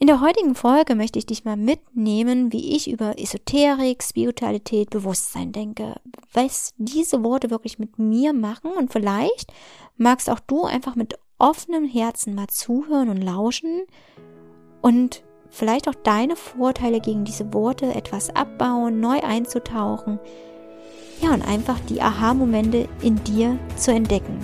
In der heutigen Folge möchte ich dich mal mitnehmen, wie ich über Esoterik, Spiritualität, Bewusstsein denke, was diese Worte wirklich mit mir machen und vielleicht magst auch du einfach mit offenem Herzen mal zuhören und lauschen und vielleicht auch deine Vorteile gegen diese Worte etwas abbauen, neu einzutauchen, ja und einfach die Aha-Momente in dir zu entdecken.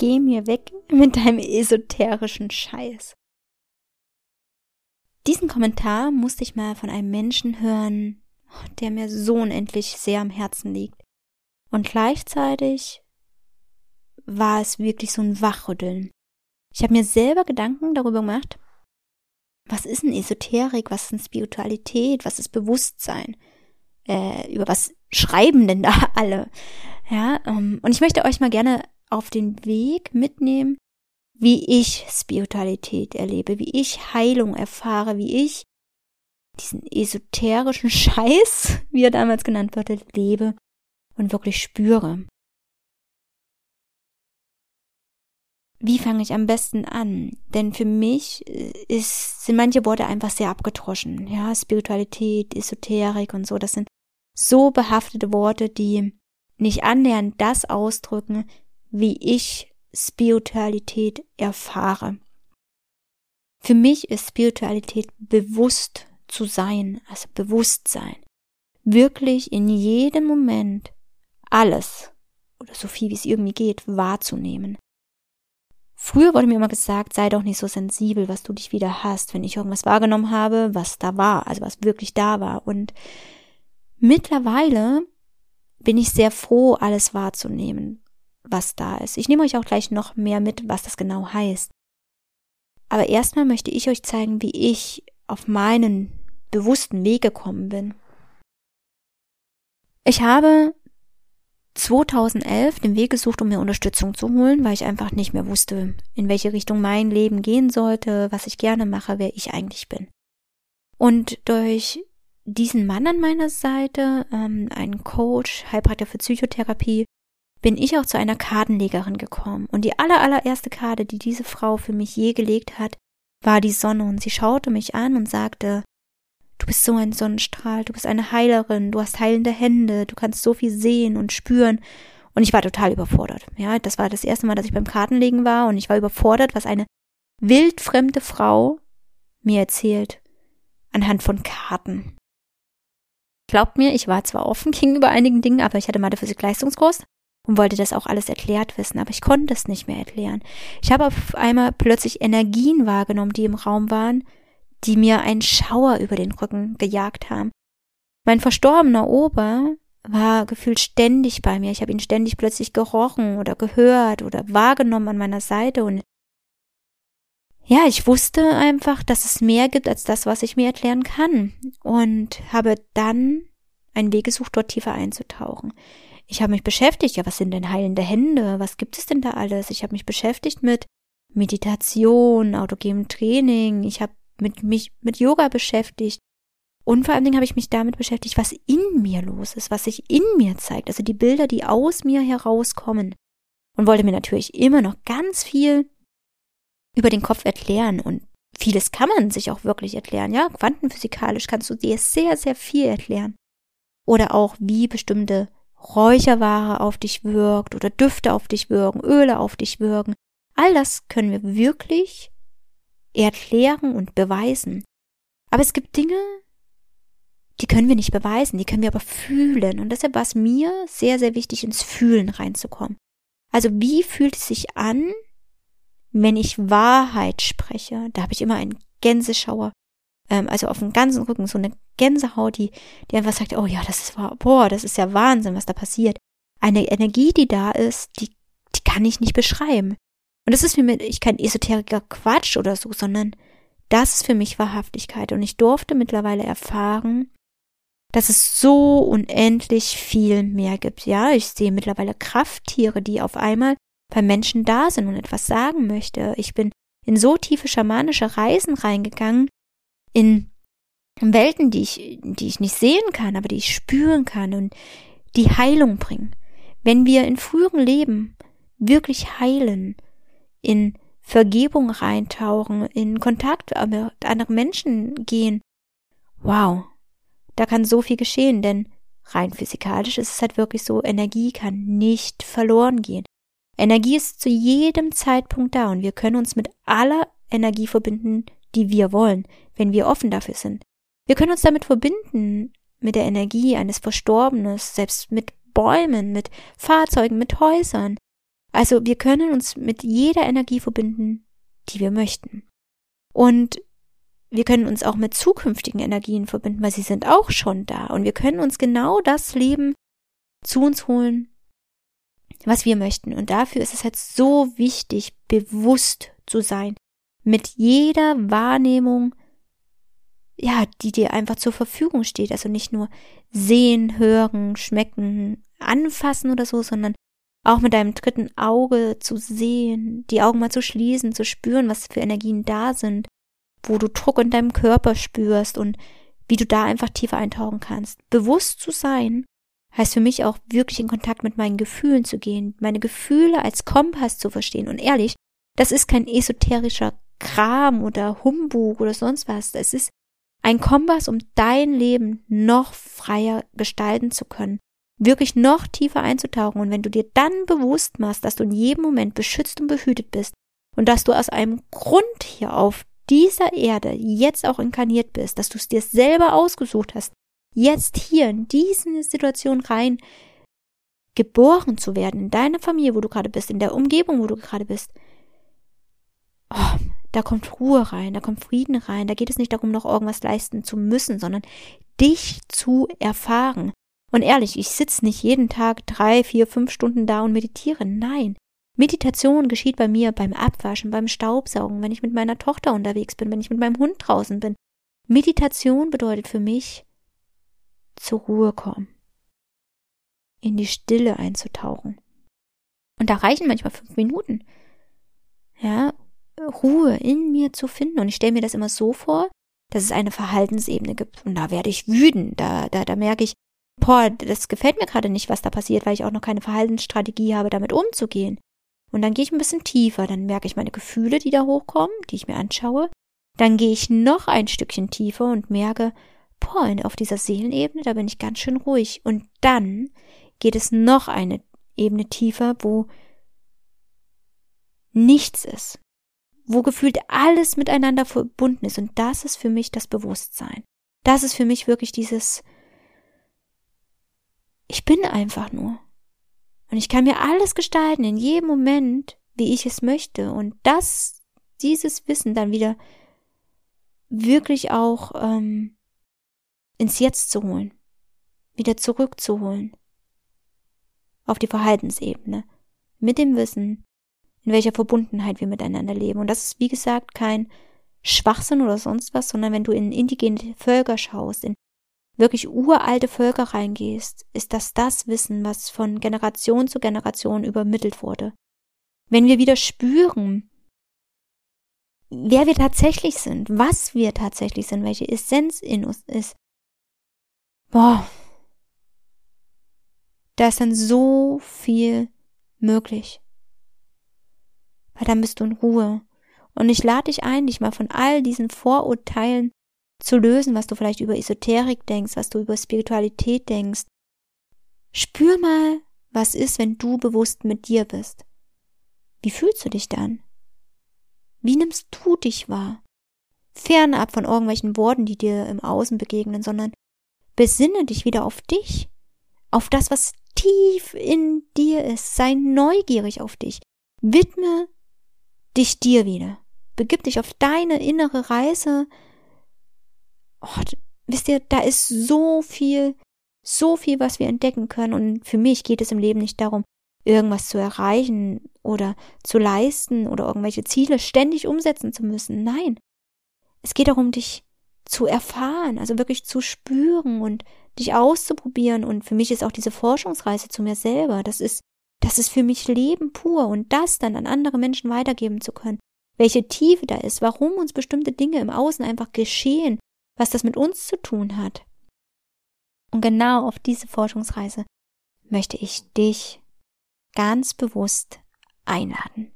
Geh mir weg mit deinem esoterischen Scheiß. Diesen Kommentar musste ich mal von einem Menschen hören, der mir so unendlich sehr am Herzen liegt. Und gleichzeitig war es wirklich so ein Wachrütteln. Ich habe mir selber Gedanken darüber gemacht, was ist denn Esoterik, was ist denn Spiritualität, was ist Bewusstsein, äh, über was schreiben denn da alle? Ja, ähm, und ich möchte euch mal gerne auf den Weg mitnehmen, wie ich Spiritualität erlebe, wie ich Heilung erfahre, wie ich diesen esoterischen Scheiß, wie er damals genannt wurde, lebe und wirklich spüre. Wie fange ich am besten an? Denn für mich ist, sind manche Worte einfach sehr abgetroschen. Ja, Spiritualität, Esoterik und so, das sind so behaftete Worte, die nicht annähernd das ausdrücken, wie ich Spiritualität erfahre. Für mich ist Spiritualität bewusst zu sein, also Bewusstsein. Wirklich in jedem Moment alles oder so viel wie es irgendwie geht wahrzunehmen. Früher wurde mir immer gesagt, sei doch nicht so sensibel, was du dich wieder hast, wenn ich irgendwas wahrgenommen habe, was da war, also was wirklich da war. Und mittlerweile bin ich sehr froh, alles wahrzunehmen, was da ist. Ich nehme euch auch gleich noch mehr mit, was das genau heißt. Aber erstmal möchte ich euch zeigen, wie ich auf meinen bewussten Weg gekommen bin. Ich habe 2011 den Weg gesucht, um mir Unterstützung zu holen, weil ich einfach nicht mehr wusste, in welche Richtung mein Leben gehen sollte, was ich gerne mache, wer ich eigentlich bin. Und durch diesen Mann an meiner Seite, ähm, einen Coach, Heilpraktiker für Psychotherapie, bin ich auch zu einer Kartenlegerin gekommen. Und die aller, allererste Karte, die diese Frau für mich je gelegt hat, war die Sonne. Und sie schaute mich an und sagte, du bist so ein Sonnenstrahl, du bist eine Heilerin, du hast heilende Hände, du kannst so viel sehen und spüren. Und ich war total überfordert. Ja, das war das erste Mal, dass ich beim Kartenlegen war und ich war überfordert, was eine wildfremde Frau mir erzählt anhand von Karten. Glaubt mir, ich war zwar offen gegenüber einigen Dingen, aber ich hatte Mathe-Physik-Leistungskurs und wollte das auch alles erklärt wissen, aber ich konnte es nicht mehr erklären. Ich habe auf einmal plötzlich Energien wahrgenommen, die im Raum waren, die mir einen Schauer über den Rücken gejagt haben. Mein verstorbener Opa war gefühlt ständig bei mir. Ich habe ihn ständig plötzlich gerochen oder gehört oder wahrgenommen an meiner Seite und ja, ich wusste einfach, dass es mehr gibt als das, was ich mir erklären kann und habe dann einen Weg gesucht, dort tiefer einzutauchen ich habe mich beschäftigt, ja, was sind denn heilende Hände? Was gibt es denn da alles? Ich habe mich beschäftigt mit Meditation, autogenem Training, ich habe mit mich mit Yoga beschäftigt. Und vor allen Dingen habe ich mich damit beschäftigt, was in mir los ist, was sich in mir zeigt, also die Bilder, die aus mir herauskommen. Und wollte mir natürlich immer noch ganz viel über den Kopf erklären und vieles kann man sich auch wirklich erklären, ja, quantenphysikalisch kannst du dir sehr, sehr viel erklären. Oder auch, wie bestimmte Räucherware auf dich wirkt oder Düfte auf dich wirken, Öle auf dich wirken. All das können wir wirklich erklären und beweisen. Aber es gibt Dinge, die können wir nicht beweisen, die können wir aber fühlen. Und deshalb war es mir sehr, sehr wichtig, ins Fühlen reinzukommen. Also wie fühlt es sich an, wenn ich Wahrheit spreche? Da habe ich immer einen Gänseschauer ähm, also auf dem ganzen Rücken, so eine Gänsehaut, die, die einfach sagt, oh ja, das ist, boah, das ist ja Wahnsinn, was da passiert. Eine Energie, die da ist, die, die kann ich nicht beschreiben. Und das ist für mich ich kein esoteriker Quatsch oder so, sondern das ist für mich Wahrhaftigkeit. Und ich durfte mittlerweile erfahren, dass es so unendlich viel mehr gibt. Ja, ich sehe mittlerweile Krafttiere, die auf einmal bei Menschen da sind und etwas sagen möchte. Ich bin in so tiefe schamanische Reisen reingegangen, in Welten, die ich, die ich nicht sehen kann, aber die ich spüren kann und die Heilung bringen. Wenn wir in früheren Leben wirklich heilen, in Vergebung reintauchen, in Kontakt mit anderen Menschen gehen, wow, da kann so viel geschehen, denn rein physikalisch ist es halt wirklich so, Energie kann nicht verloren gehen. Energie ist zu jedem Zeitpunkt da und wir können uns mit aller Energie verbinden, die wir wollen, wenn wir offen dafür sind. Wir können uns damit verbinden, mit der Energie eines Verstorbenen, selbst mit Bäumen, mit Fahrzeugen, mit Häusern. Also wir können uns mit jeder Energie verbinden, die wir möchten. Und wir können uns auch mit zukünftigen Energien verbinden, weil sie sind auch schon da. Und wir können uns genau das Leben zu uns holen, was wir möchten. Und dafür ist es jetzt so wichtig, bewusst zu sein. Mit jeder Wahrnehmung, ja, die dir einfach zur Verfügung steht. Also nicht nur sehen, hören, schmecken, anfassen oder so, sondern auch mit deinem dritten Auge zu sehen, die Augen mal zu schließen, zu spüren, was für Energien da sind, wo du Druck in deinem Körper spürst und wie du da einfach tiefer eintauchen kannst. Bewusst zu sein heißt für mich auch wirklich in Kontakt mit meinen Gefühlen zu gehen, meine Gefühle als Kompass zu verstehen. Und ehrlich, das ist kein esoterischer Kram oder Humbug oder sonst was. Es ist ein Kompass, um dein Leben noch freier gestalten zu können, wirklich noch tiefer einzutauchen. Und wenn du dir dann bewusst machst, dass du in jedem Moment beschützt und behütet bist und dass du aus einem Grund hier auf dieser Erde jetzt auch inkarniert bist, dass du es dir selber ausgesucht hast, jetzt hier in diese Situation rein geboren zu werden, in deiner Familie, wo du gerade bist, in der Umgebung, wo du gerade bist, oh, da kommt Ruhe rein, da kommt Frieden rein, da geht es nicht darum, noch irgendwas leisten zu müssen, sondern dich zu erfahren. Und ehrlich, ich sitze nicht jeden Tag drei, vier, fünf Stunden da und meditiere. Nein. Meditation geschieht bei mir beim Abwaschen, beim Staubsaugen, wenn ich mit meiner Tochter unterwegs bin, wenn ich mit meinem Hund draußen bin. Meditation bedeutet für mich, zur Ruhe kommen, in die Stille einzutauchen. Und da reichen manchmal fünf Minuten. Ja, Ruhe in mir zu finden. Und ich stelle mir das immer so vor, dass es eine Verhaltensebene gibt. Und da werde ich wütend. Da, da, da merke ich, boah, das gefällt mir gerade nicht, was da passiert, weil ich auch noch keine Verhaltensstrategie habe, damit umzugehen. Und dann gehe ich ein bisschen tiefer, dann merke ich meine Gefühle, die da hochkommen, die ich mir anschaue. Dann gehe ich noch ein Stückchen tiefer und merke, boah, auf dieser Seelenebene, da bin ich ganz schön ruhig. Und dann geht es noch eine Ebene tiefer, wo nichts ist wo gefühlt alles miteinander verbunden ist. Und das ist für mich das Bewusstsein. Das ist für mich wirklich dieses, ich bin einfach nur. Und ich kann mir alles gestalten in jedem Moment, wie ich es möchte. Und das, dieses Wissen dann wieder wirklich auch ähm, ins Jetzt zu holen, wieder zurückzuholen auf die Verhaltensebene, mit dem Wissen, in welcher Verbundenheit wir miteinander leben. Und das ist, wie gesagt, kein Schwachsinn oder sonst was, sondern wenn du in indigene Völker schaust, in wirklich uralte Völker reingehst, ist das das Wissen, was von Generation zu Generation übermittelt wurde. Wenn wir wieder spüren, wer wir tatsächlich sind, was wir tatsächlich sind, welche Essenz in uns ist, boah, da ist dann so viel möglich weil dann bist du in Ruhe. Und ich lade dich ein, dich mal von all diesen Vorurteilen zu lösen, was du vielleicht über Esoterik denkst, was du über Spiritualität denkst. Spür mal, was ist, wenn du bewusst mit dir bist. Wie fühlst du dich dann? Wie nimmst du dich wahr? Fernab von irgendwelchen Worten, die dir im Außen begegnen, sondern besinne dich wieder auf dich, auf das, was tief in dir ist. Sei neugierig auf dich. Widme dich dir wieder. Begib dich auf deine innere Reise. Oh, wisst ihr, da ist so viel, so viel, was wir entdecken können. Und für mich geht es im Leben nicht darum, irgendwas zu erreichen oder zu leisten oder irgendwelche Ziele ständig umsetzen zu müssen. Nein. Es geht darum, dich zu erfahren, also wirklich zu spüren und dich auszuprobieren. Und für mich ist auch diese Forschungsreise zu mir selber, das ist das ist für mich Leben pur und das dann an andere Menschen weitergeben zu können. Welche Tiefe da ist, warum uns bestimmte Dinge im Außen einfach geschehen, was das mit uns zu tun hat. Und genau auf diese Forschungsreise möchte ich dich ganz bewusst einladen.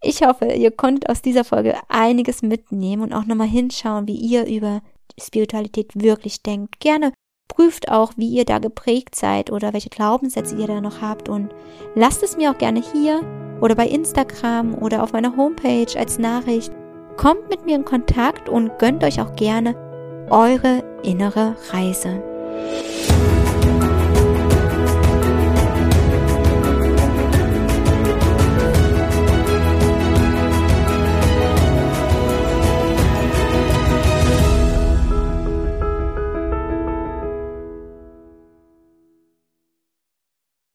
Ich hoffe, ihr konntet aus dieser Folge einiges mitnehmen und auch nochmal hinschauen, wie ihr über Spiritualität wirklich denkt. Gerne prüft auch, wie ihr da geprägt seid oder welche Glaubenssätze ihr da noch habt und lasst es mir auch gerne hier oder bei Instagram oder auf meiner Homepage als Nachricht. Kommt mit mir in Kontakt und gönnt euch auch gerne eure innere Reise.